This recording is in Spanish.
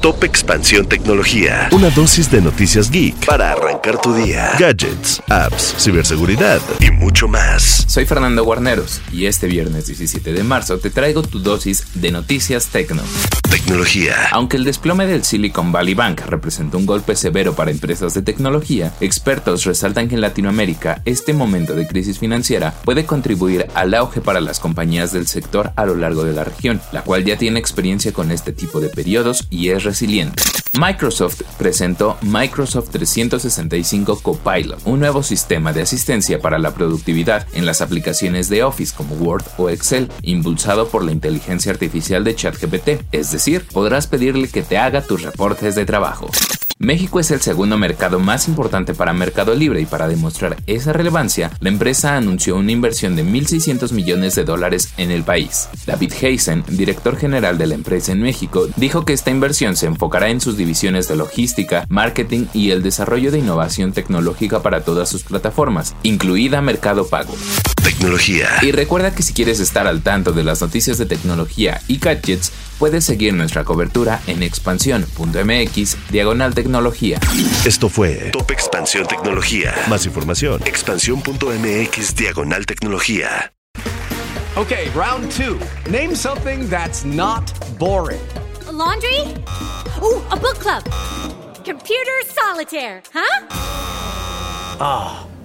Top Expansión Tecnología. Una dosis de noticias geek para arrancar tu día. Gadgets, apps, ciberseguridad y mucho más. Soy Fernando Guarneros y este viernes 17 de marzo te traigo tu dosis de noticias tecno. Tecnología. Aunque el desplome del Silicon Valley Bank representó un golpe severo para empresas de tecnología, expertos resaltan que en Latinoamérica este momento de crisis financiera puede contribuir al auge para las compañías del sector a lo largo de la región, la cual ya tiene experiencia con este tipo de periodos y es Microsoft presentó Microsoft 365 Copilot, un nuevo sistema de asistencia para la productividad en las aplicaciones de Office como Word o Excel, impulsado por la inteligencia artificial de ChatGPT, es decir, podrás pedirle que te haga tus reportes de trabajo. México es el segundo mercado más importante para Mercado Libre y para demostrar esa relevancia, la empresa anunció una inversión de 1.600 millones de dólares en el país. David Heisen, director general de la empresa en México, dijo que esta inversión se enfocará en sus divisiones de logística, marketing y el desarrollo de innovación tecnológica para todas sus plataformas, incluida Mercado Pago. Tecnología. Y recuerda que si quieres estar al tanto de las noticias de tecnología y gadgets, puedes seguir nuestra cobertura en expansión.mx diagonal tecnología. Esto fue Top Expansión Tecnología. Más información. Expansión.mx diagonal tecnología. Okay, round two. Name something that's not boring. laundry? Ooh, a book club. Computer solitaire, huh? Ah, oh,